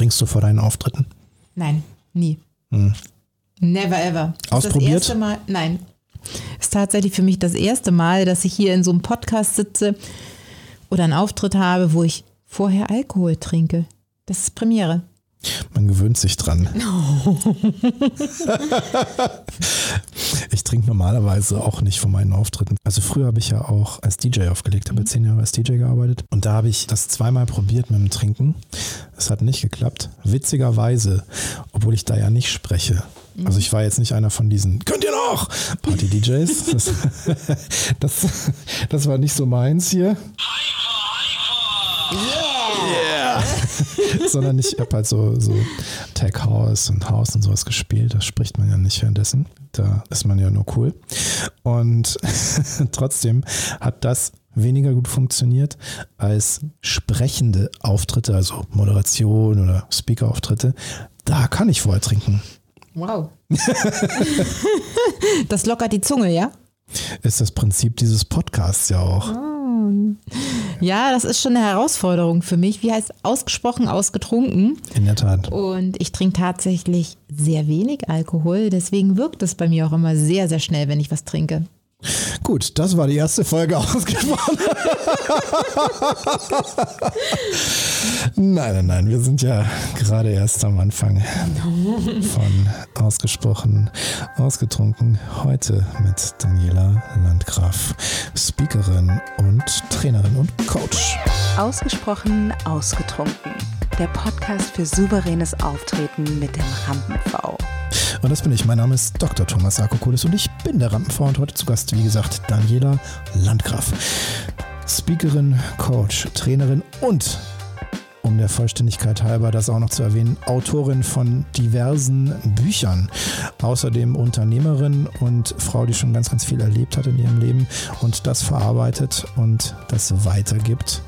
Trinkst du vor deinen Auftritten? Nein, nie. Hm. Never ever. Ausprobiert? Das erste Mal, nein. Ist tatsächlich für mich das erste Mal, dass ich hier in so einem Podcast sitze oder einen Auftritt habe, wo ich vorher Alkohol trinke. Das ist Premiere. Man gewöhnt sich dran. ich trinke normalerweise auch nicht von meinen Auftritten. Also früher habe ich ja auch als DJ aufgelegt, habe mhm. zehn Jahre als DJ gearbeitet und da habe ich das zweimal probiert mit dem Trinken. Es hat nicht geklappt. Witzigerweise, obwohl ich da ja nicht spreche. Mhm. Also ich war jetzt nicht einer von diesen, könnt ihr noch? Party-DJs. Das, das, das war nicht so meins hier. Yeah! Sondern ich habe halt so, so Tech House und House und sowas gespielt. Das spricht man ja nicht währenddessen. Da ist man ja nur cool. Und trotzdem hat das weniger gut funktioniert als sprechende Auftritte, also Moderation oder Speaker-Auftritte. Da kann ich vorher trinken. Wow. das lockert die Zunge, ja? Ist das Prinzip dieses Podcasts ja auch. Oh. Ja, das ist schon eine Herausforderung für mich. Wie heißt ausgesprochen ausgetrunken? In der Tat. Und ich trinke tatsächlich sehr wenig Alkohol. Deswegen wirkt es bei mir auch immer sehr, sehr schnell, wenn ich was trinke. Gut, das war die erste Folge ausgesprochen. nein, nein, nein, wir sind ja gerade erst am Anfang von ausgesprochen, ausgetrunken. Heute mit Daniela Landgraf, Speakerin und Trainerin und Coach. Ausgesprochen, ausgetrunken. Der Podcast für souveränes Auftreten mit dem Rampen-V. Und das bin ich. Mein Name ist Dr. Thomas Sarkokulis und ich bin der Rampenfrau und heute zu Gast, wie gesagt, Daniela Landgraf. Speakerin, Coach, Trainerin und um der Vollständigkeit halber das auch noch zu erwähnen, Autorin von diversen Büchern. Außerdem Unternehmerin und Frau, die schon ganz, ganz viel erlebt hat in ihrem Leben und das verarbeitet und das weitergibt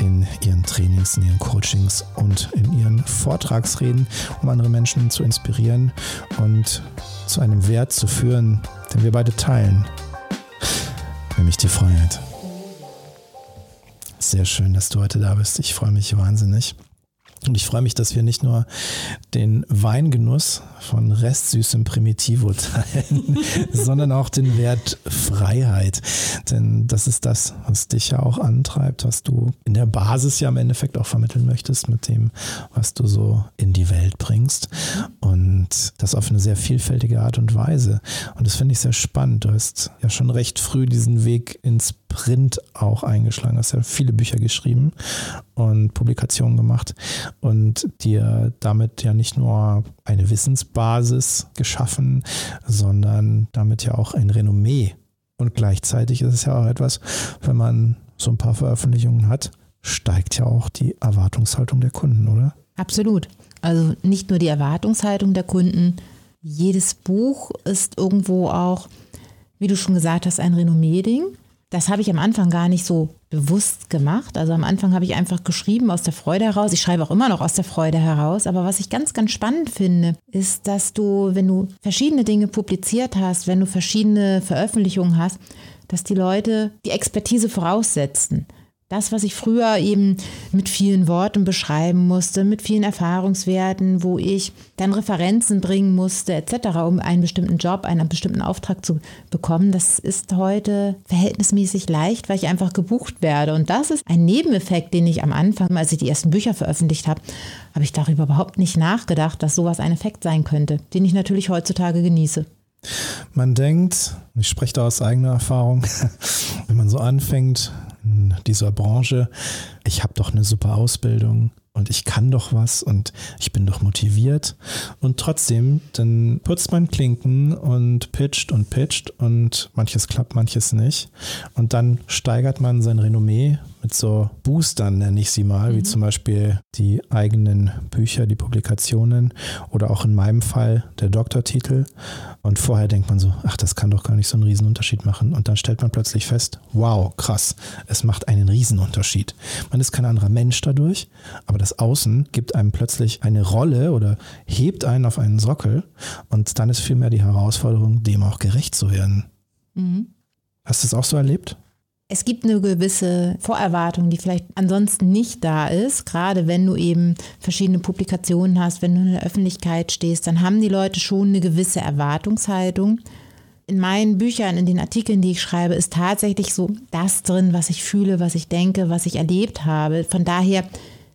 in ihren Trainings, in ihren Coachings und in ihren Vortragsreden, um andere Menschen zu inspirieren und zu einem Wert zu führen, den wir beide teilen, nämlich die Freiheit. Sehr schön, dass du heute da bist. Ich freue mich wahnsinnig. Und ich freue mich, dass wir nicht nur den Weingenuss von restsüßem Primitivo teilen, sondern auch den Wert Freiheit. Denn das ist das, was dich ja auch antreibt, was du in der Basis ja im Endeffekt auch vermitteln möchtest mit dem, was du so in die Welt bringst. Und das auf eine sehr vielfältige Art und Weise. Und das finde ich sehr spannend. Du hast ja schon recht früh diesen Weg ins Print auch eingeschlagen. Hast ja viele Bücher geschrieben und Publikationen gemacht und dir damit ja nicht nur eine Wissensbasis geschaffen, sondern damit ja auch ein Renommee. Und gleichzeitig ist es ja auch etwas, wenn man so ein paar Veröffentlichungen hat, steigt ja auch die Erwartungshaltung der Kunden, oder? Absolut. Also nicht nur die Erwartungshaltung der Kunden, jedes Buch ist irgendwo auch, wie du schon gesagt hast, ein Renommee-Ding. Das habe ich am Anfang gar nicht so bewusst gemacht. Also am Anfang habe ich einfach geschrieben aus der Freude heraus. Ich schreibe auch immer noch aus der Freude heraus. Aber was ich ganz, ganz spannend finde, ist, dass du, wenn du verschiedene Dinge publiziert hast, wenn du verschiedene Veröffentlichungen hast, dass die Leute die Expertise voraussetzen. Das, was ich früher eben mit vielen Worten beschreiben musste, mit vielen Erfahrungswerten, wo ich dann Referenzen bringen musste, etc., um einen bestimmten Job, einen bestimmten Auftrag zu bekommen, das ist heute verhältnismäßig leicht, weil ich einfach gebucht werde. Und das ist ein Nebeneffekt, den ich am Anfang, als ich die ersten Bücher veröffentlicht habe, habe ich darüber überhaupt nicht nachgedacht, dass sowas ein Effekt sein könnte, den ich natürlich heutzutage genieße. Man denkt, ich spreche da aus eigener Erfahrung, wenn man so anfängt, in dieser Branche, ich habe doch eine super Ausbildung und ich kann doch was und ich bin doch motiviert. Und trotzdem, dann putzt man Klinken und pitcht und pitcht und manches klappt, manches nicht. Und dann steigert man sein Renommee mit so Boostern, nenne ich sie mal, mhm. wie zum Beispiel die eigenen Bücher, die Publikationen oder auch in meinem Fall der Doktortitel. Und vorher denkt man so, ach, das kann doch gar nicht so einen Riesenunterschied machen. Und dann stellt man plötzlich fest, wow, krass, es macht einen Riesenunterschied. Man ist kein anderer Mensch dadurch, aber das Außen gibt einem plötzlich eine Rolle oder hebt einen auf einen Sockel. Und dann ist vielmehr die Herausforderung, dem auch gerecht zu werden. Mhm. Hast du es auch so erlebt? Es gibt eine gewisse Vorerwartung, die vielleicht ansonsten nicht da ist. Gerade wenn du eben verschiedene Publikationen hast, wenn du in der Öffentlichkeit stehst, dann haben die Leute schon eine gewisse Erwartungshaltung. In meinen Büchern, in den Artikeln, die ich schreibe, ist tatsächlich so das drin, was ich fühle, was ich denke, was ich erlebt habe. Von daher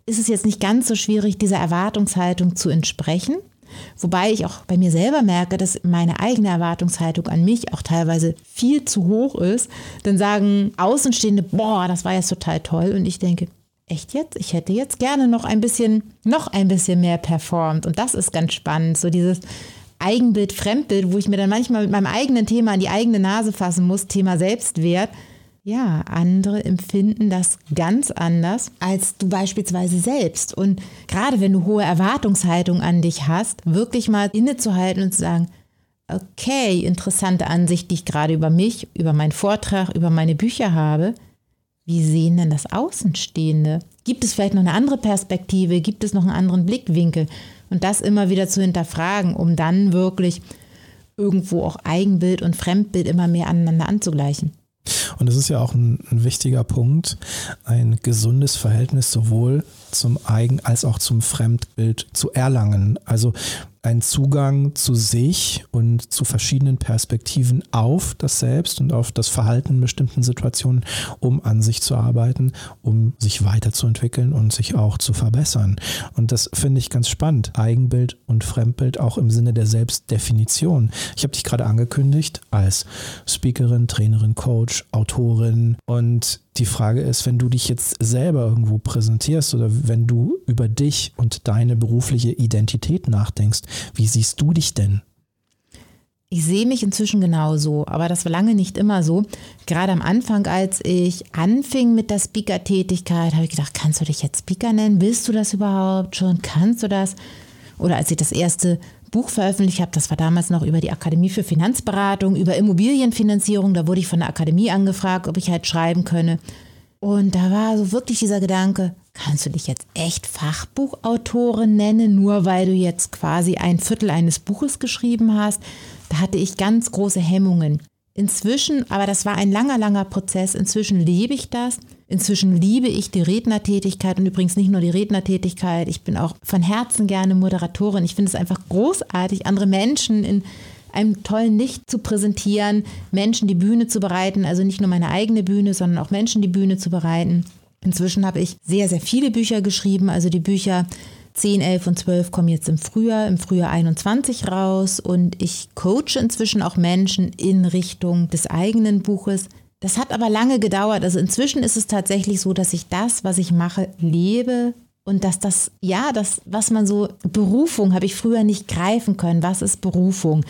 ist es jetzt nicht ganz so schwierig, dieser Erwartungshaltung zu entsprechen. Wobei ich auch bei mir selber merke, dass meine eigene Erwartungshaltung an mich auch teilweise viel zu hoch ist. Dann sagen Außenstehende, boah, das war jetzt total toll. Und ich denke, echt jetzt? Ich hätte jetzt gerne noch ein bisschen, noch ein bisschen mehr performt. Und das ist ganz spannend. So dieses Eigenbild, Fremdbild, wo ich mir dann manchmal mit meinem eigenen Thema an die eigene Nase fassen muss, Thema Selbstwert ja, andere empfinden das ganz anders als du beispielsweise selbst. Und gerade wenn du hohe Erwartungshaltung an dich hast, wirklich mal innezuhalten und zu sagen, okay, interessante Ansicht, die ich gerade über mich, über meinen Vortrag, über meine Bücher habe. Wie sehen denn das Außenstehende? Gibt es vielleicht noch eine andere Perspektive? Gibt es noch einen anderen Blickwinkel? Und das immer wieder zu hinterfragen, um dann wirklich irgendwo auch Eigenbild und Fremdbild immer mehr aneinander anzugleichen. Und es ist ja auch ein, ein, wichtiger Punkt, ein gesundes Verhältnis sowohl zum Eigen- als auch zum Fremdbild zu erlangen. Also ein Zugang zu sich und zu verschiedenen Perspektiven auf das Selbst und auf das Verhalten in bestimmten Situationen, um an sich zu arbeiten, um sich weiterzuentwickeln und sich auch zu verbessern. Und das finde ich ganz spannend. Eigenbild und Fremdbild auch im Sinne der Selbstdefinition. Ich habe dich gerade angekündigt als Speakerin, Trainerin, Coach, Autorin und die Frage ist, wenn du dich jetzt selber irgendwo präsentierst oder wenn du über dich und deine berufliche Identität nachdenkst, wie siehst du dich denn? Ich sehe mich inzwischen genauso, aber das war lange nicht immer so. Gerade am Anfang, als ich anfing mit der Speaker-Tätigkeit, habe ich gedacht, kannst du dich jetzt Speaker nennen? Willst du das überhaupt schon? Kannst du das? Oder als ich das erste Buch veröffentlicht habe, das war damals noch über die Akademie für Finanzberatung, über Immobilienfinanzierung, da wurde ich von der Akademie angefragt, ob ich halt schreiben könne. Und da war so wirklich dieser Gedanke, kannst du dich jetzt echt Fachbuchautorin nennen, nur weil du jetzt quasi ein Viertel eines Buches geschrieben hast? Da hatte ich ganz große Hemmungen. Inzwischen, aber das war ein langer, langer Prozess, inzwischen lebe ich das. Inzwischen liebe ich die Rednertätigkeit und übrigens nicht nur die Rednertätigkeit, ich bin auch von Herzen gerne Moderatorin. Ich finde es einfach großartig, andere Menschen in einem tollen Licht zu präsentieren, Menschen die Bühne zu bereiten, also nicht nur meine eigene Bühne, sondern auch Menschen die Bühne zu bereiten. Inzwischen habe ich sehr, sehr viele Bücher geschrieben, also die Bücher 10, 11 und 12 kommen jetzt im Frühjahr, im Frühjahr 21 raus und ich coache inzwischen auch Menschen in Richtung des eigenen Buches. Das hat aber lange gedauert. Also inzwischen ist es tatsächlich so, dass ich das, was ich mache, lebe und dass das, ja, das, was man so, Berufung habe ich früher nicht greifen können. Was ist Berufung?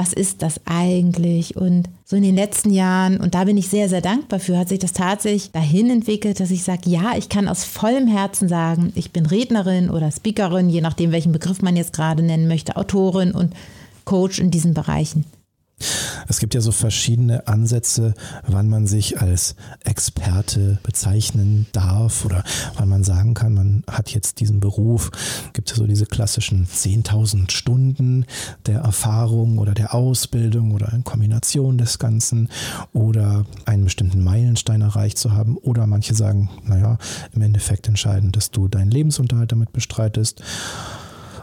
was ist das eigentlich? Und so in den letzten Jahren, und da bin ich sehr, sehr dankbar für, hat sich das tatsächlich dahin entwickelt, dass ich sage, ja, ich kann aus vollem Herzen sagen, ich bin Rednerin oder Speakerin, je nachdem, welchen Begriff man jetzt gerade nennen möchte, Autorin und Coach in diesen Bereichen. Es gibt ja so verschiedene Ansätze, wann man sich als Experte bezeichnen darf oder wann man sagen kann, man hat jetzt diesen Beruf. Es gibt ja so diese klassischen 10.000 Stunden der Erfahrung oder der Ausbildung oder in Kombination des Ganzen oder einen bestimmten Meilenstein erreicht zu haben. Oder manche sagen, naja, im Endeffekt entscheidend, dass du deinen Lebensunterhalt damit bestreitest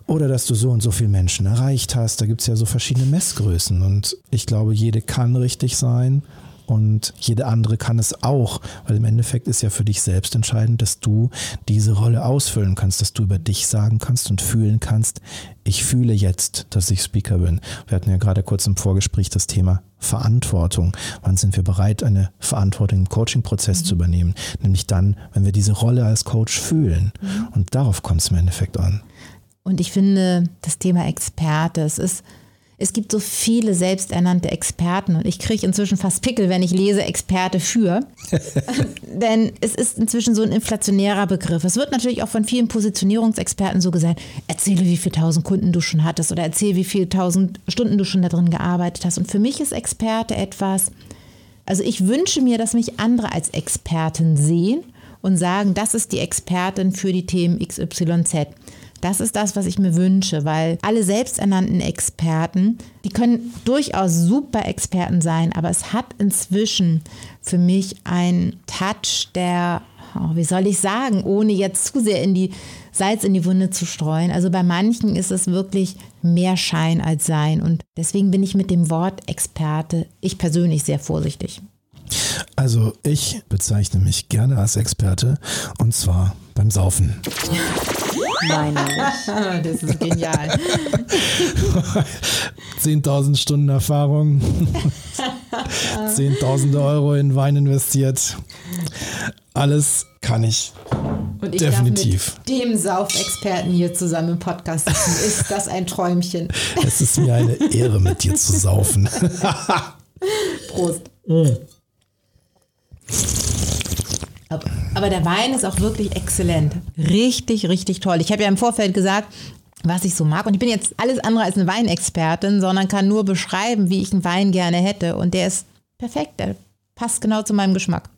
oder dass du so und so viele Menschen erreicht hast. Da gibt es ja so verschiedene Messgrößen und ich glaube, jede kann richtig sein und jede andere kann es auch, weil im Endeffekt ist ja für dich selbst entscheidend, dass du diese Rolle ausfüllen kannst, dass du über dich sagen kannst und fühlen kannst, ich fühle jetzt, dass ich Speaker bin. Wir hatten ja gerade kurz im Vorgespräch das Thema Verantwortung. Wann sind wir bereit, eine Verantwortung im Coaching-Prozess mhm. zu übernehmen? Nämlich dann, wenn wir diese Rolle als Coach fühlen. Mhm. Und darauf kommt es im Endeffekt an. Und ich finde das Thema Experte, es ist, es gibt so viele selbsternannte Experten und ich kriege inzwischen fast Pickel, wenn ich lese Experte für. Denn es ist inzwischen so ein inflationärer Begriff. Es wird natürlich auch von vielen Positionierungsexperten so gesagt, erzähle, wie viele tausend Kunden du schon hattest oder erzähle, wie viele tausend Stunden du schon da drin gearbeitet hast. Und für mich ist Experte etwas, also ich wünsche mir, dass mich andere als Expertin sehen und sagen, das ist die Expertin für die Themen XYZ. Das ist das, was ich mir wünsche, weil alle selbsternannten Experten, die können durchaus super Experten sein, aber es hat inzwischen für mich einen Touch, der, oh, wie soll ich sagen, ohne jetzt zu sehr in die Salz in die Wunde zu streuen. Also bei manchen ist es wirklich mehr Schein als Sein. Und deswegen bin ich mit dem Wort Experte, ich persönlich, sehr vorsichtig. Also ich bezeichne mich gerne als Experte und zwar beim Saufen. Meine. das ist genial. 10.000 Stunden Erfahrung, 10.000 Euro in Wein investiert. Alles kann ich. Und ich Definitiv. Darf mit dem Saufexperten hier zusammen im Podcast sitzen. Ist das ein Träumchen? Es ist mir eine Ehre, mit dir zu saufen. Prost. Mm. Aber der Wein ist auch wirklich exzellent. Richtig, richtig toll. Ich habe ja im Vorfeld gesagt, was ich so mag. Und ich bin jetzt alles andere als eine Weinexpertin, sondern kann nur beschreiben, wie ich einen Wein gerne hätte. Und der ist perfekt. Der passt genau zu meinem Geschmack.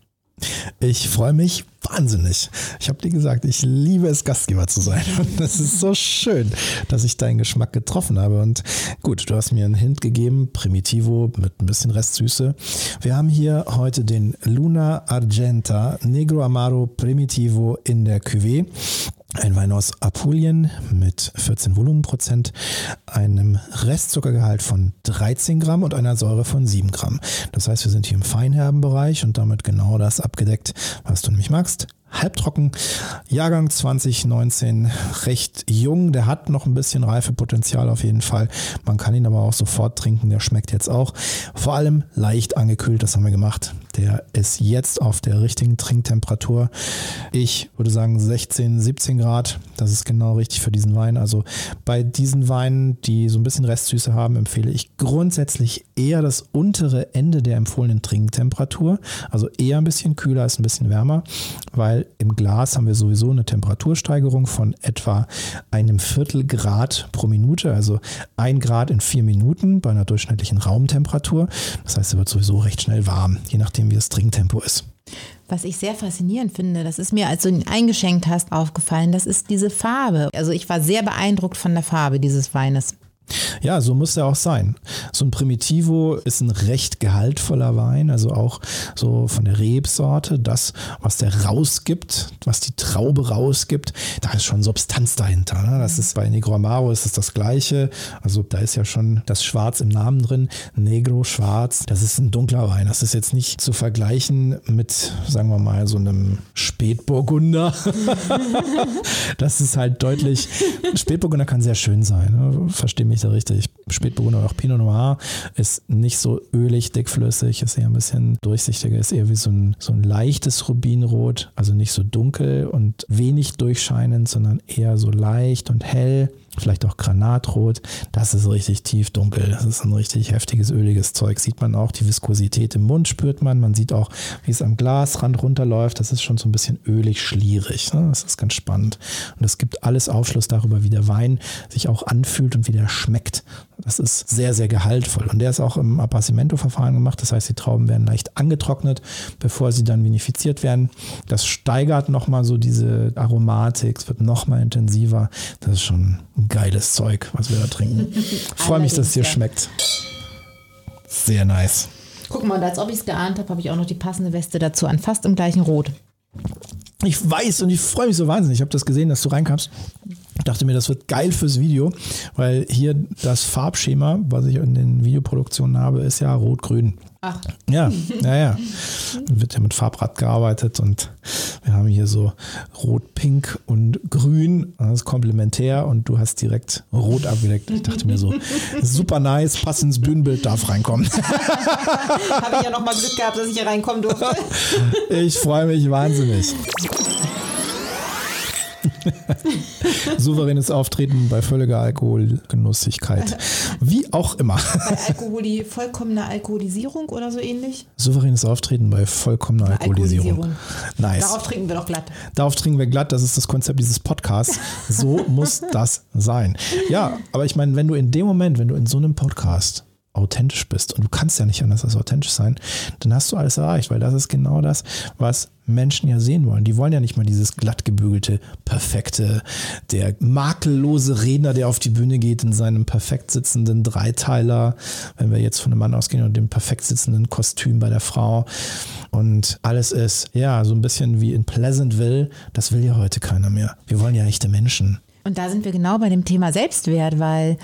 Ich freue mich wahnsinnig. Ich habe dir gesagt, ich liebe es, Gastgeber zu sein. Und es ist so schön, dass ich deinen Geschmack getroffen habe. Und gut, du hast mir einen Hint gegeben, Primitivo mit ein bisschen Restsüße. Wir haben hier heute den Luna Argenta Negro Amaro Primitivo in der Cuvée. Ein Wein aus Apulien mit 14 Volumenprozent, einem Restzuckergehalt von 13 Gramm und einer Säure von 7 Gramm. Das heißt, wir sind hier im feinherben Bereich und damit genau das abgedeckt, was du nämlich magst halbtrocken. Jahrgang 2019, recht jung. Der hat noch ein bisschen Reifepotenzial auf jeden Fall. Man kann ihn aber auch sofort trinken. Der schmeckt jetzt auch. Vor allem leicht angekühlt, das haben wir gemacht. Der ist jetzt auf der richtigen Trinktemperatur. Ich würde sagen 16, 17 Grad. Das ist genau richtig für diesen Wein. Also bei diesen Weinen, die so ein bisschen Restsüße haben, empfehle ich grundsätzlich eher das untere Ende der empfohlenen Trinktemperatur. Also eher ein bisschen kühler als ein bisschen wärmer, weil weil im Glas haben wir sowieso eine Temperatursteigerung von etwa einem Viertel Grad pro Minute, also ein Grad in vier Minuten bei einer durchschnittlichen Raumtemperatur. Das heißt, es wird sowieso recht schnell warm, je nachdem, wie das Trinktempo ist. Was ich sehr faszinierend finde, das ist mir, als du ihn eingeschenkt hast, aufgefallen, das ist diese Farbe. Also ich war sehr beeindruckt von der Farbe dieses Weines. Ja, so muss er auch sein. So ein Primitivo ist ein recht gehaltvoller Wein, also auch so von der Rebsorte, das, was der rausgibt, was die Traube rausgibt, da ist schon Substanz dahinter. Ne? Das ist bei Negro Amaro ist es das Gleiche. Also da ist ja schon das Schwarz im Namen drin. Negro, Schwarz, das ist ein dunkler Wein. Das ist jetzt nicht zu vergleichen mit, sagen wir mal, so einem Spätburgunder. das ist halt deutlich, Spätburgunder kann sehr schön sein. Ne? Verstehe mich da richtig. Spätburgunder oder auch Pinot Noir ist nicht so ölig, dickflüssig, ist eher ein bisschen durchsichtiger, ist eher wie so ein, so ein leichtes Rubinrot, also nicht so dunkel und wenig durchscheinend, sondern eher so leicht und hell vielleicht auch Granatrot. Das ist richtig tief dunkel. Das ist ein richtig heftiges, öliges Zeug. Sieht man auch, die Viskosität im Mund spürt man. Man sieht auch, wie es am Glasrand runterläuft. Das ist schon so ein bisschen ölig, schlierig. Ne? Das ist ganz spannend. Und es gibt alles Aufschluss darüber, wie der Wein sich auch anfühlt und wie der schmeckt. Das ist sehr, sehr gehaltvoll. Und der ist auch im Appassimento-Verfahren gemacht. Das heißt, die Trauben werden leicht angetrocknet, bevor sie dann vinifiziert werden. Das steigert nochmal so diese Aromatik. Es wird nochmal intensiver. Das ist schon geiles Zeug, was wir da trinken. Freue mich, dass es dir schmeckt. Sehr nice. Guck mal, als ob ich es geahnt habe, habe ich auch noch die passende Weste dazu an, fast im gleichen Rot. Ich weiß und ich freue mich so wahnsinnig. Ich habe das gesehen, dass du reinkamst. Ich dachte mir, das wird geil fürs Video, weil hier das Farbschema, was ich in den Videoproduktionen habe, ist ja rot-grün. Ach. Ja, naja. Wird ja mit Farbrad gearbeitet und wir haben hier so Rot, Pink und Grün. Das ist komplementär und du hast direkt Rot abgedeckt. Ich dachte mir so, super nice, passt ins Bühnenbild, darf reinkommen. Habe ich ja nochmal Glück gehabt, dass ich hier reinkommen durfte. Ich freue mich wahnsinnig. Souveränes Auftreten bei völliger Alkoholgenussigkeit. Wie auch immer. Bei Alkohol, die vollkommene Alkoholisierung oder so ähnlich? Souveränes Auftreten bei vollkommener Alkoholisierung. Alkoholisierung. Nice. Darauf trinken wir doch glatt. Darauf trinken wir glatt. Das ist das Konzept dieses Podcasts. So muss das sein. Ja, aber ich meine, wenn du in dem Moment, wenn du in so einem Podcast authentisch bist und du kannst ja nicht anders als authentisch sein, dann hast du alles erreicht, weil das ist genau das, was Menschen ja sehen wollen. Die wollen ja nicht mal dieses glatt gebügelte, perfekte, der makellose Redner, der auf die Bühne geht in seinem perfekt sitzenden Dreiteiler, wenn wir jetzt von einem Mann ausgehen und dem perfekt sitzenden Kostüm bei der Frau. Und alles ist, ja, so ein bisschen wie in Pleasantville. Das will ja heute keiner mehr. Wir wollen ja echte Menschen. Und da sind wir genau bei dem Thema Selbstwert, weil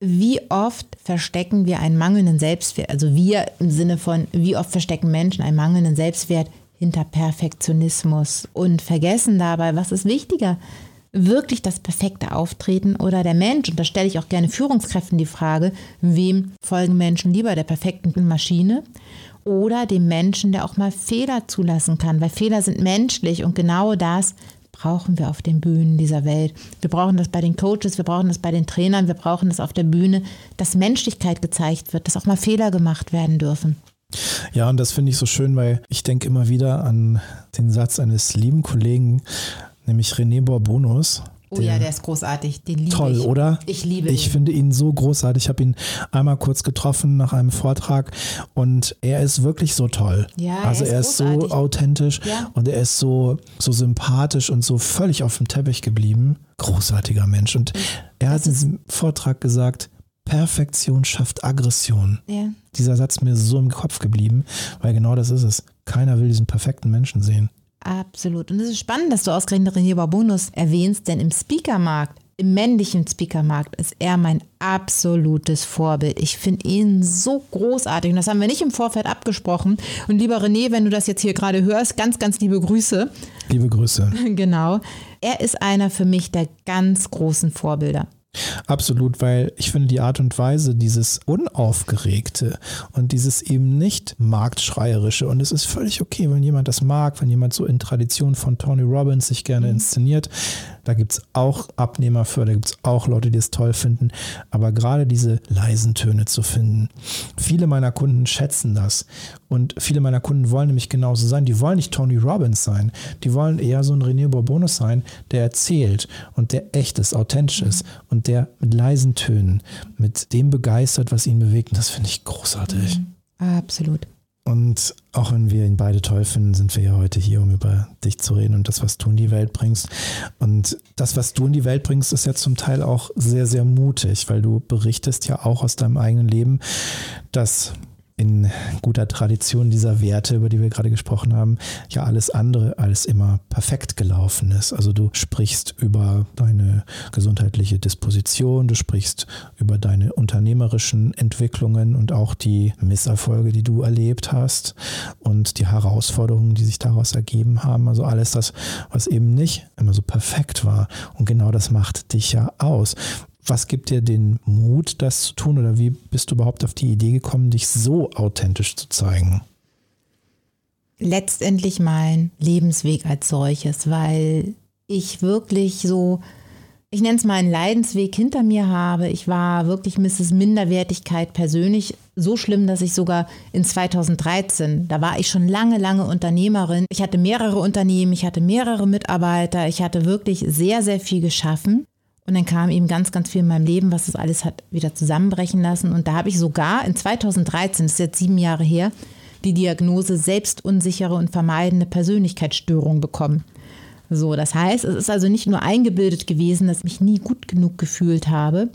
wie oft verstecken wir einen mangelnden Selbstwert, also wir im Sinne von, wie oft verstecken Menschen einen mangelnden Selbstwert hinter Perfektionismus und vergessen dabei, was ist wichtiger, wirklich das perfekte Auftreten oder der Mensch? Und da stelle ich auch gerne Führungskräften die Frage, wem folgen Menschen lieber, der perfekten Maschine oder dem Menschen, der auch mal Fehler zulassen kann, weil Fehler sind menschlich und genau das brauchen wir auf den Bühnen dieser Welt. Wir brauchen das bei den Coaches, wir brauchen das bei den Trainern, wir brauchen das auf der Bühne, dass Menschlichkeit gezeigt wird, dass auch mal Fehler gemacht werden dürfen. Ja, und das finde ich so schön, weil ich denke immer wieder an den Satz eines lieben Kollegen, nämlich René Borbonus, Oh ja, der ist großartig. Den liebe toll, ich. oder? Ich liebe Ich ihn. finde ihn so großartig. Ich habe ihn einmal kurz getroffen nach einem Vortrag und er ist wirklich so toll. Ja, er also ist er ist so authentisch Ja. und er ist so, so sympathisch und so völlig auf dem Teppich geblieben. Großartiger Mensch. Und er hat in diesem Vortrag gesagt, Perfektion schafft Aggression. Ja. Dieser Satz ist mir so im Kopf geblieben, weil genau das ist es. Keiner will diesen perfekten Menschen sehen. Absolut. Und es ist spannend, dass du ausgerechnet René Barbonus erwähnst, denn im Speakermarkt, im männlichen Speakermarkt ist er mein absolutes Vorbild. Ich finde ihn so großartig und das haben wir nicht im Vorfeld abgesprochen. Und lieber René, wenn du das jetzt hier gerade hörst, ganz, ganz liebe Grüße. Liebe Grüße. Genau. Er ist einer für mich der ganz großen Vorbilder. Absolut, weil ich finde die Art und Weise, dieses Unaufgeregte und dieses eben nicht marktschreierische und es ist völlig okay, wenn jemand das mag, wenn jemand so in Tradition von Tony Robbins sich gerne inszeniert, da gibt es auch Abnehmer für, da gibt es auch Leute, die es toll finden, aber gerade diese leisen Töne zu finden. Viele meiner Kunden schätzen das und viele meiner Kunden wollen nämlich genauso sein, die wollen nicht Tony Robbins sein, die wollen eher so ein René Bourbonus sein, der erzählt und der echt ist, authentisch ist und der mit leisen Tönen, mit dem begeistert, was ihn bewegt. Und das finde ich großartig. Absolut. Und auch wenn wir ihn beide toll finden, sind wir ja heute hier, um über dich zu reden und das, was du in die Welt bringst. Und das, was du in die Welt bringst, ist ja zum Teil auch sehr, sehr mutig, weil du berichtest ja auch aus deinem eigenen Leben, dass in guter Tradition dieser Werte, über die wir gerade gesprochen haben, ja alles andere als immer perfekt gelaufen ist. Also du sprichst über deine gesundheitliche Disposition, du sprichst über deine unternehmerischen Entwicklungen und auch die Misserfolge, die du erlebt hast und die Herausforderungen, die sich daraus ergeben haben. Also alles das, was eben nicht immer so perfekt war. Und genau das macht dich ja aus. Was gibt dir den Mut, das zu tun? Oder wie bist du überhaupt auf die Idee gekommen, dich so authentisch zu zeigen? letztendlich mein Lebensweg als solches, weil ich wirklich so, ich nenne es mal einen Leidensweg hinter mir habe. Ich war wirklich Mrs. Minderwertigkeit persönlich so schlimm, dass ich sogar in 2013, da war ich schon lange, lange Unternehmerin. Ich hatte mehrere Unternehmen, ich hatte mehrere Mitarbeiter, ich hatte wirklich sehr, sehr viel geschaffen. Und dann kam eben ganz, ganz viel in meinem Leben, was das alles hat wieder zusammenbrechen lassen. Und da habe ich sogar in 2013, das ist jetzt sieben Jahre her, die Diagnose selbstunsichere und vermeidende Persönlichkeitsstörung bekommen. So, das heißt, es ist also nicht nur eingebildet gewesen, dass ich mich nie gut genug gefühlt habe,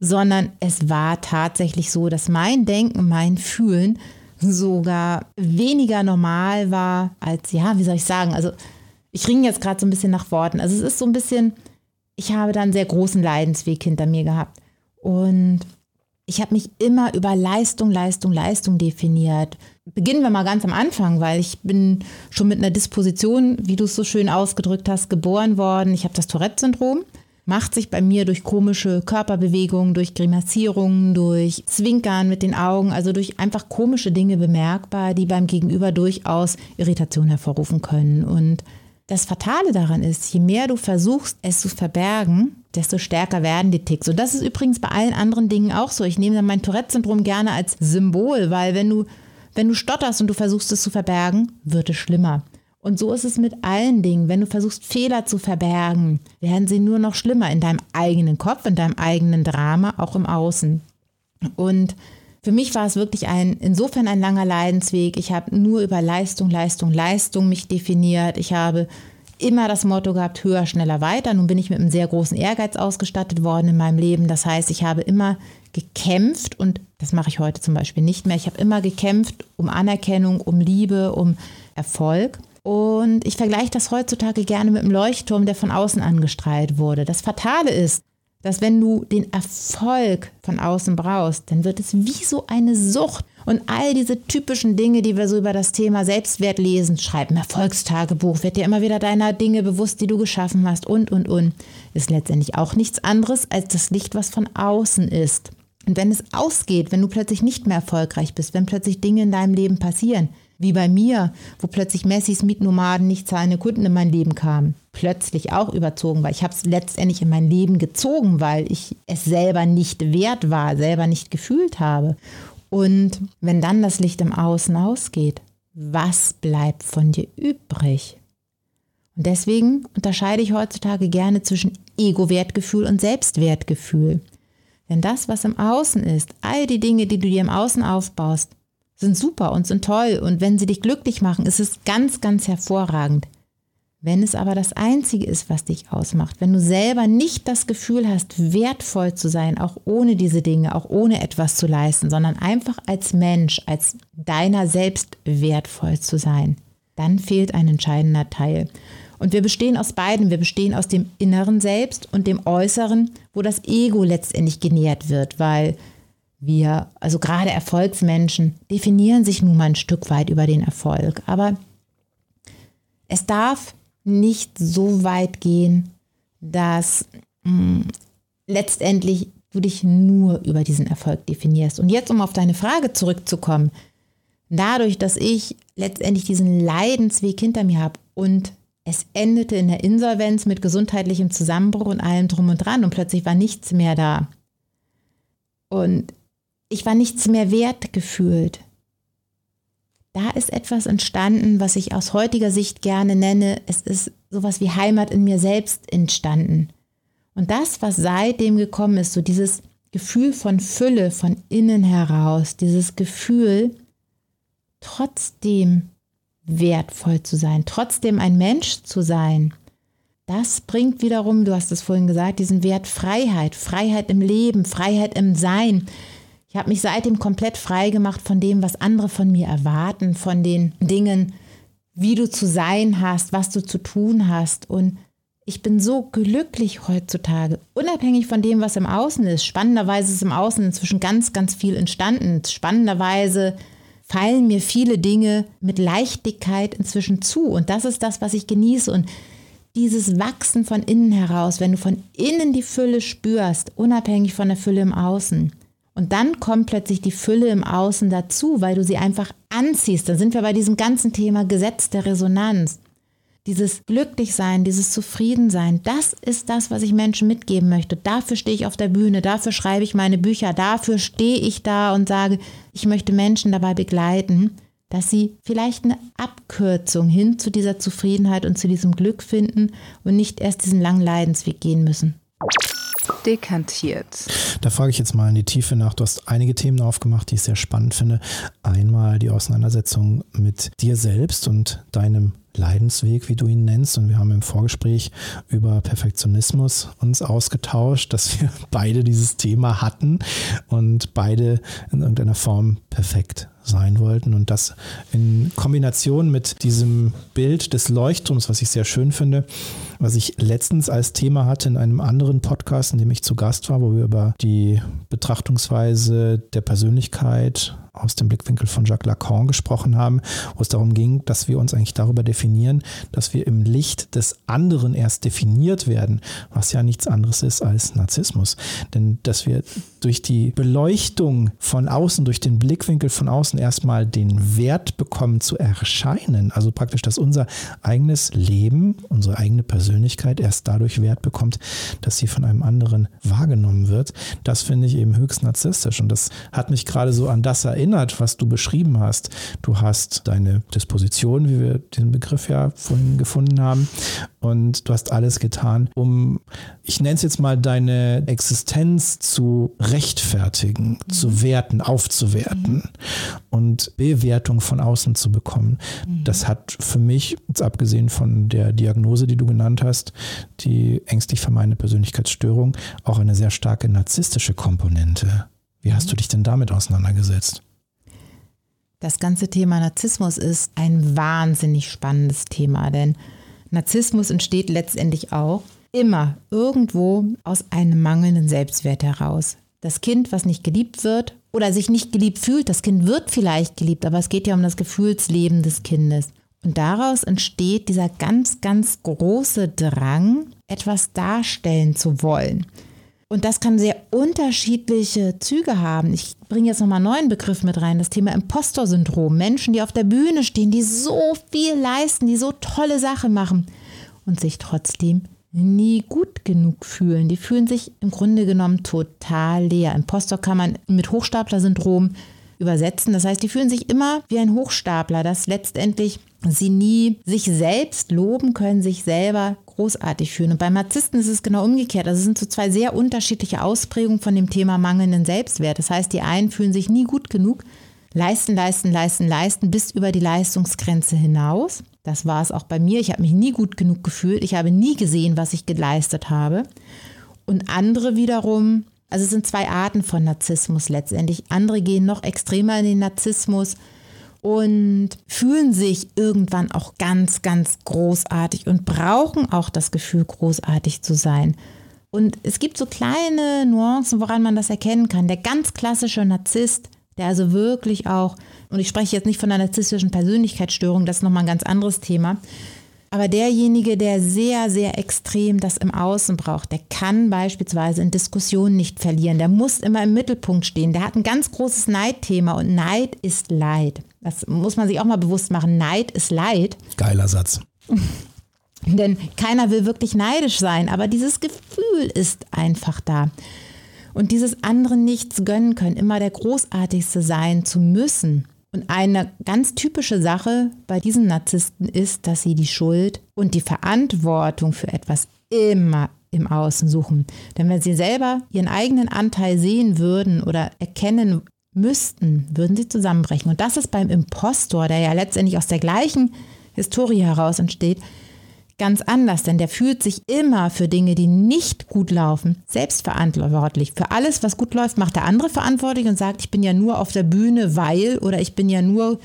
sondern es war tatsächlich so, dass mein Denken, mein Fühlen sogar weniger normal war als, ja, wie soll ich sagen, also ich ringe jetzt gerade so ein bisschen nach Worten. Also es ist so ein bisschen, ich habe da einen sehr großen Leidensweg hinter mir gehabt. Und ich habe mich immer über Leistung, Leistung, Leistung definiert. Beginnen wir mal ganz am Anfang, weil ich bin schon mit einer Disposition, wie du es so schön ausgedrückt hast, geboren worden. Ich habe das Tourette-Syndrom. Macht sich bei mir durch komische Körperbewegungen, durch Grimassierungen, durch Zwinkern mit den Augen, also durch einfach komische Dinge bemerkbar, die beim Gegenüber durchaus Irritation hervorrufen können. Und das Fatale daran ist, je mehr du versuchst, es zu verbergen, desto stärker werden die Ticks. Und das ist übrigens bei allen anderen Dingen auch so. Ich nehme dann mein Tourette-Syndrom gerne als Symbol, weil wenn du, wenn du stotterst und du versuchst es zu verbergen, wird es schlimmer. Und so ist es mit allen Dingen. Wenn du versuchst, Fehler zu verbergen, werden sie nur noch schlimmer in deinem eigenen Kopf, in deinem eigenen Drama, auch im Außen. Und für mich war es wirklich ein, insofern ein langer Leidensweg. Ich habe nur über Leistung, Leistung, Leistung mich definiert. Ich habe immer das Motto gehabt, höher, schneller, weiter. Nun bin ich mit einem sehr großen Ehrgeiz ausgestattet worden in meinem Leben. Das heißt, ich habe immer gekämpft und das mache ich heute zum Beispiel nicht mehr. Ich habe immer gekämpft um Anerkennung, um Liebe, um Erfolg. Und ich vergleiche das heutzutage gerne mit einem Leuchtturm, der von außen angestrahlt wurde. Das Fatale ist, dass wenn du den Erfolg von außen brauchst, dann wird es wie so eine Sucht. Und all diese typischen Dinge, die wir so über das Thema Selbstwert lesen, schreib ein Erfolgstagebuch, wird dir immer wieder deiner Dinge bewusst, die du geschaffen hast und, und, und, ist letztendlich auch nichts anderes als das Licht, was von außen ist. Und wenn es ausgeht, wenn du plötzlich nicht mehr erfolgreich bist, wenn plötzlich Dinge in deinem Leben passieren, wie bei mir, wo plötzlich Messis Mietnomaden nicht zahlende Kunden in mein Leben kamen. Plötzlich auch überzogen, weil ich habe es letztendlich in mein Leben gezogen, weil ich es selber nicht wert war, selber nicht gefühlt habe. Und wenn dann das Licht im Außen ausgeht, was bleibt von dir übrig? Und deswegen unterscheide ich heutzutage gerne zwischen Ego-Wertgefühl und Selbstwertgefühl. Denn das, was im Außen ist, all die Dinge, die du dir im Außen aufbaust, sind super und sind toll und wenn sie dich glücklich machen, ist es ganz, ganz hervorragend. Wenn es aber das Einzige ist, was dich ausmacht, wenn du selber nicht das Gefühl hast, wertvoll zu sein, auch ohne diese Dinge, auch ohne etwas zu leisten, sondern einfach als Mensch, als deiner selbst wertvoll zu sein, dann fehlt ein entscheidender Teil. Und wir bestehen aus beiden. Wir bestehen aus dem inneren Selbst und dem äußeren, wo das Ego letztendlich genährt wird, weil wir, also gerade Erfolgsmenschen, definieren sich nun mal ein Stück weit über den Erfolg. Aber es darf nicht so weit gehen, dass mh, hm, letztendlich du dich nur über diesen Erfolg definierst. Und jetzt, um auf deine Frage zurückzukommen, dadurch, dass ich letztendlich diesen Leidensweg hinter mir habe und es endete in der Insolvenz mit gesundheitlichem Zusammenbruch und allem drum und dran und plötzlich war nichts mehr da. Und ich war nichts mehr wert gefühlt. Da ist etwas entstanden, was ich aus heutiger Sicht gerne nenne, es ist sowas wie Heimat in mir selbst entstanden. Und das, was seitdem gekommen ist, so dieses Gefühl von Fülle von innen heraus, dieses Gefühl, trotzdem wertvoll zu sein, trotzdem ein Mensch zu sein, das bringt wiederum, du hast es vorhin gesagt, diesen Wert Freiheit, Freiheit im Leben, Freiheit im Sein, ich habe mich seitdem komplett frei gemacht von dem, was andere von mir erwarten, von den Dingen, wie du zu sein hast, was du zu tun hast. Und ich bin so glücklich heutzutage, unabhängig von dem, was im Außen ist. Spannenderweise ist im Außen inzwischen ganz, ganz viel entstanden. Spannenderweise fallen mir viele Dinge mit Leichtigkeit inzwischen zu. Und das ist das, was ich genieße. Und dieses Wachsen von innen heraus, wenn du von innen die Fülle spürst, unabhängig von der Fülle im Außen, und dann kommt plötzlich die Fülle im Außen dazu, weil du sie einfach anziehst. Da sind wir bei diesem ganzen Thema Gesetz der Resonanz. Dieses Glücklichsein, dieses Zufriedensein, das ist das, was ich Menschen mitgeben möchte. Dafür stehe ich auf der Bühne, dafür schreibe ich meine Bücher, dafür stehe ich da und sage, ich möchte Menschen dabei begleiten, dass sie vielleicht eine Abkürzung hin zu dieser Zufriedenheit und zu diesem Glück finden und nicht erst diesen langen Leidensweg gehen müssen dekantiert. Da frage ich jetzt mal in die Tiefe nach. Du hast einige Themen aufgemacht, die ich sehr spannend finde. Einmal die Auseinandersetzung mit dir selbst und deinem Leidensweg, wie du ihn nennst. Und wir haben im Vorgespräch über Perfektionismus uns ausgetauscht, dass wir beide dieses Thema hatten und beide in irgendeiner Form perfekt sein wollten. Und das in Kombination mit diesem Bild des Leuchtturms, was ich sehr schön finde, was ich letztens als Thema hatte in einem anderen Podcast, in dem ich zu Gast war, wo wir über die Betrachtungsweise der Persönlichkeit aus dem Blickwinkel von Jacques Lacan gesprochen haben, wo es darum ging, dass wir uns eigentlich darüber definieren, dass wir im Licht des anderen erst definiert werden, was ja nichts anderes ist als Narzissmus. Denn dass wir durch die Beleuchtung von außen, durch den Blickwinkel von außen erstmal den Wert bekommen zu erscheinen, also praktisch, dass unser eigenes Leben, unsere eigene Persönlichkeit erst dadurch Wert bekommt, dass sie von einem anderen wahrgenommen wird, das finde ich eben höchst narzisstisch. Und das hat mich gerade so an das erinnert, erinnert, was du beschrieben hast. Du hast deine Disposition, wie wir den Begriff ja vorhin gefunden haben, und du hast alles getan, um, ich nenne es jetzt mal, deine Existenz zu rechtfertigen, mhm. zu werten, aufzuwerten mhm. und Bewertung von außen zu bekommen. Mhm. Das hat für mich, jetzt abgesehen von der Diagnose, die du genannt hast, die ängstlich vermeinte Persönlichkeitsstörung, auch eine sehr starke narzisstische Komponente. Wie hast mhm. du dich denn damit auseinandergesetzt? Das ganze Thema Narzissmus ist ein wahnsinnig spannendes Thema, denn Narzissmus entsteht letztendlich auch immer irgendwo aus einem mangelnden Selbstwert heraus. Das Kind, was nicht geliebt wird oder sich nicht geliebt fühlt, das Kind wird vielleicht geliebt, aber es geht ja um das Gefühlsleben des Kindes. Und daraus entsteht dieser ganz, ganz große Drang, etwas darstellen zu wollen. Und das kann sehr unterschiedliche Züge haben. Ich bringe jetzt nochmal einen neuen Begriff mit rein, das Thema Impostor-Syndrom. Menschen, die auf der Bühne stehen, die so viel leisten, die so tolle Sachen machen und sich trotzdem nie gut genug fühlen. Die fühlen sich im Grunde genommen total leer. Impostor kann man mit Hochstapler-Syndrom übersetzen. Das heißt, die fühlen sich immer wie ein Hochstapler, das letztendlich sie nie sich selbst loben können, sich selber großartig fühlen. Und beim Narzissten ist es genau umgekehrt. Also es sind so zwei sehr unterschiedliche Ausprägungen von dem Thema mangelnden Selbstwert. Das heißt, die einen fühlen sich nie gut genug, leisten, leisten, leisten, leisten bis über die Leistungsgrenze hinaus. Das war es auch bei mir. Ich habe mich nie gut genug gefühlt. Ich habe nie gesehen, was ich geleistet habe. Und andere wiederum, also es sind zwei Arten von Narzissmus letztendlich. Andere gehen noch extremer in den Narzissmus und fühlen sich irgendwann auch ganz, ganz großartig und brauchen auch das Gefühl, großartig zu sein. Und es gibt so kleine Nuancen, woran man das erkennen kann. Der ganz klassische Narzisst, der also wirklich auch, und ich spreche jetzt nicht von einer narzisstischen Persönlichkeitsstörung, das ist nochmal ein ganz anderes Thema, aber derjenige, der sehr, sehr extrem das im Außen braucht, der kann beispielsweise in Diskussionen nicht verlieren. Der muss immer im Mittelpunkt stehen. Der hat ein ganz großes Neidthema und Neid ist Leid. Das muss man sich auch mal bewusst machen. Neid ist Leid. Geiler Satz. Denn keiner will wirklich neidisch sein, aber dieses Gefühl ist einfach da. Und dieses anderen nichts gönnen können, immer der Großartigste sein zu müssen, und eine ganz typische Sache bei diesen Narzissten ist, dass sie die Schuld und die Verantwortung für etwas immer im Außen suchen. Denn wenn sie selber ihren eigenen Anteil sehen würden oder erkennen müssten, würden sie zusammenbrechen. Und das ist beim Impostor, der ja letztendlich aus der gleichen Historie heraus entsteht, ganz anders, denn der fühlt sich immer für Dinge, die nicht gut laufen, selbstverantwortlich. Für alles, was gut läuft, macht der andere verantwortlich und sagt, ich bin ja nur auf der Bühne, weil oder ich bin ja nur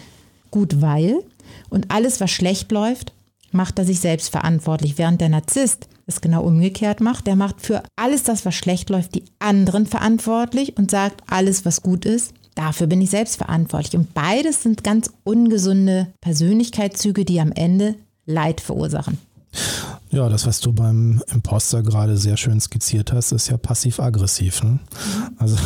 gut, weil. Und alles, was schlecht läuft, macht er sich selbst verantwortlich. Während der Narzisst es genau umgekehrt macht, der macht für alles das, was schlecht läuft, die anderen verantwortlich und sagt, alles, was gut ist, dafür bin ich selbst verantwortlich. Und beides sind ganz ungesunde Persönlichkeitszüge, die am Ende Leid verursachen. Ja, das, was du beim Imposter gerade sehr schön skizziert hast, ist ja passiv-aggressiv. Ne? Also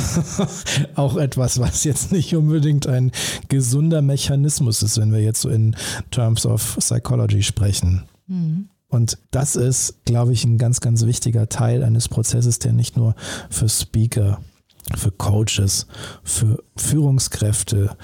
auch etwas, was jetzt nicht unbedingt ein gesunder Mechanismus ist, wenn wir jetzt so in Terms of Psychology sprechen. Mhm. Und das ist, glaube ich, ein ganz, ganz wichtiger Teil eines Prozesses, der nicht nur für Speaker, für Coaches, für Führungskräfte,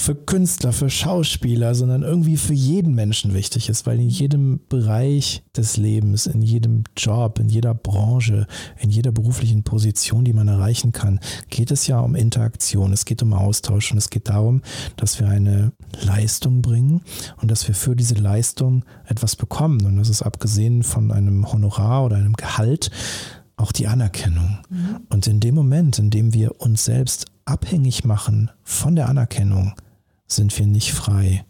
für Künstler, für Schauspieler, sondern irgendwie für jeden Menschen wichtig ist, weil in jedem Bereich des Lebens, in jedem Job, in jeder Branche, in jeder beruflichen Position, die man erreichen kann, geht es ja um Interaktion, es geht um Austausch und es geht darum, dass wir eine Leistung bringen und dass wir für diese Leistung etwas bekommen. Und das ist abgesehen von einem Honorar oder einem Gehalt auch die Anerkennung. Mhm. Und in dem Moment, in dem wir uns selbst abhängig machen von der Anerkennung, sind wir nicht frei.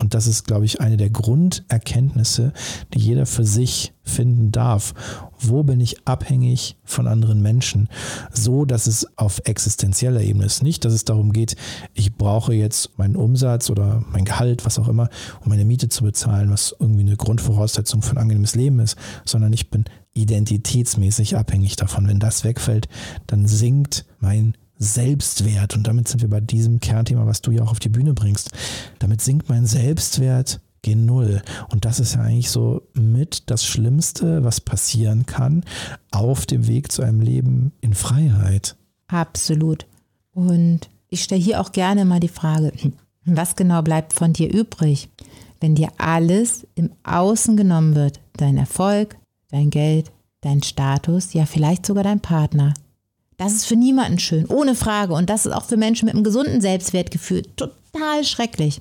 Und das ist, glaube ich, eine der Grunderkenntnisse, die jeder für sich finden darf. Wo bin ich abhängig von anderen Menschen? So, dass es auf existenzieller Ebene ist. Nicht, dass es darum geht, ich brauche jetzt meinen Umsatz oder mein Gehalt, was auch immer, um meine Miete zu bezahlen, was irgendwie eine Grundvoraussetzung für ein angenehmes Leben ist, sondern ich bin identitätsmäßig abhängig davon. Wenn das wegfällt, dann sinkt mein Selbstwert. Und damit sind wir bei diesem Kernthema, was du ja auch auf die Bühne bringst. Damit sinkt mein Selbstwert gen Null. Und das ist ja eigentlich so mit das Schlimmste, was passieren kann auf dem Weg zu einem Leben in Freiheit. Absolut. Und ich stelle hier auch gerne mal die Frage, was genau bleibt von dir übrig? wenn dir alles im Außen genommen wird, dein Erfolg, dein Geld, dein Status, ja vielleicht sogar dein Partner. Das ist für niemanden schön, ohne Frage. Und das ist auch für Menschen mit einem gesunden Selbstwertgefühl total schrecklich.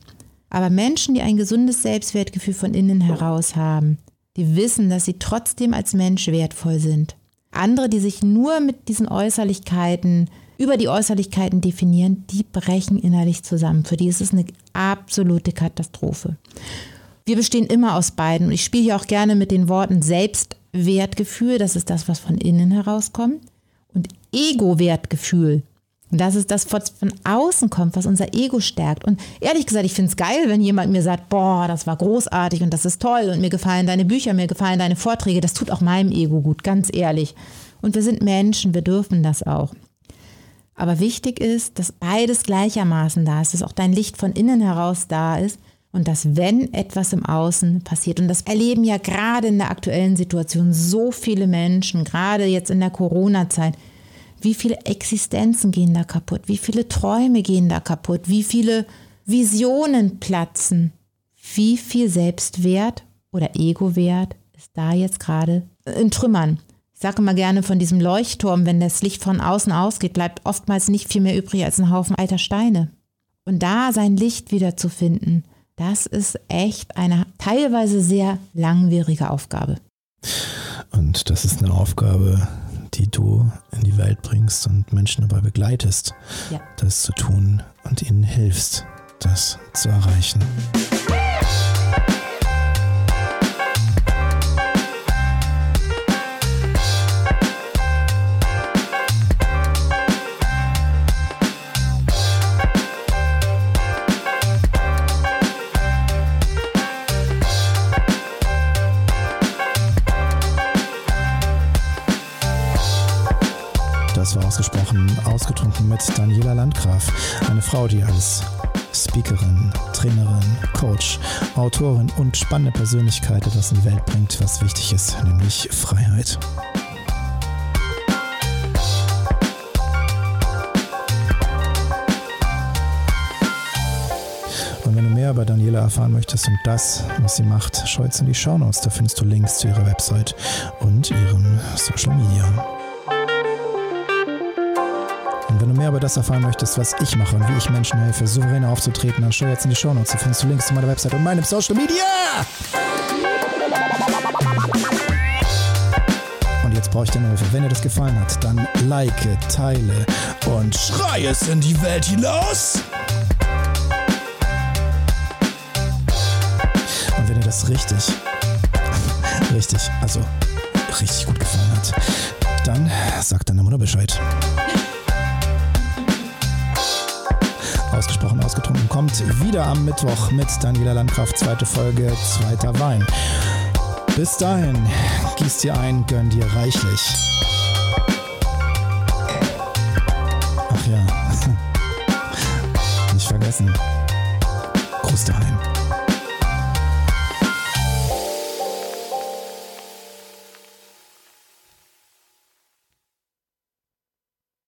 Aber Menschen, die ein gesundes Selbstwertgefühl von innen heraus haben, die wissen, dass sie trotzdem als Mensch wertvoll sind. Andere, die sich nur mit diesen Äußerlichkeiten, über die Äußerlichkeiten definieren, die brechen innerlich zusammen. Für die ist es eine absolute Katastrophe. Wir bestehen immer aus beiden. Und ich spiele hier auch gerne mit den Worten Selbstwertgefühl, das ist das, was von innen herauskommt, und Ego-Wertgefühl, und das ist das, was von außen kommt, was unser Ego stärkt. Und ehrlich gesagt, ich finde es geil, wenn jemand mir sagt, boah, das war großartig und das ist toll und mir gefallen deine Bücher, mir gefallen deine Vorträge. Das tut auch meinem Ego gut, ganz ehrlich. Und wir sind Menschen, wir dürfen das auch. Aber wichtig ist, dass beides gleichermaßen da ist, dass auch dein Licht von innen heraus da ist und dass wenn etwas im Außen passiert, und das erleben ja gerade in der aktuellen Situation so viele Menschen, gerade jetzt in der Corona-Zeit, wie viele Existenzen gehen da kaputt? Wie viele Träume gehen da kaputt? Wie viele Visionen platzen? Wie viel Selbstwert oder Egowert ist da jetzt gerade in Trümmern? Ich sage immer gerne von diesem Leuchtturm, wenn das Licht von außen ausgeht, bleibt oftmals nicht viel mehr übrig als ein Haufen alter Steine. Und da sein Licht wiederzufinden, das ist echt eine teilweise sehr langwierige Aufgabe. Und das ist eine Aufgabe, die du in die Welt bringst und Menschen dabei begleitest, ja. das zu tun und ihnen hilfst, das zu erreichen. Mit Daniela Landgraf, eine Frau, die als Speakerin, Trainerin, Coach, Autorin und spannende Persönlichkeit etwas in die Welt bringt, was wichtig ist, nämlich Freiheit. Und wenn du mehr über Daniela erfahren möchtest und das, was sie macht, schau jetzt in die Shownotes. Da findest du Links zu ihrer Website und ihrem Social Media. Mehr über das erfahren möchtest, was ich mache und wie ich Menschen helfe, souveräner aufzutreten, dann schau jetzt in die Show Notes. Da findest du Links zu meiner Website und meinem Social Media. Und jetzt brauche ich deine Hilfe. Wenn dir das gefallen hat, dann like, teile und schrei es in die Welt hinaus. Und wenn dir das richtig, richtig, also richtig gut gefallen hat, dann sag deiner Mutter Bescheid. Ausgetrunken kommt wieder am Mittwoch mit Daniela Landkraft, zweite Folge, zweiter Wein. Bis dahin, gieß dir ein, gönn dir reichlich.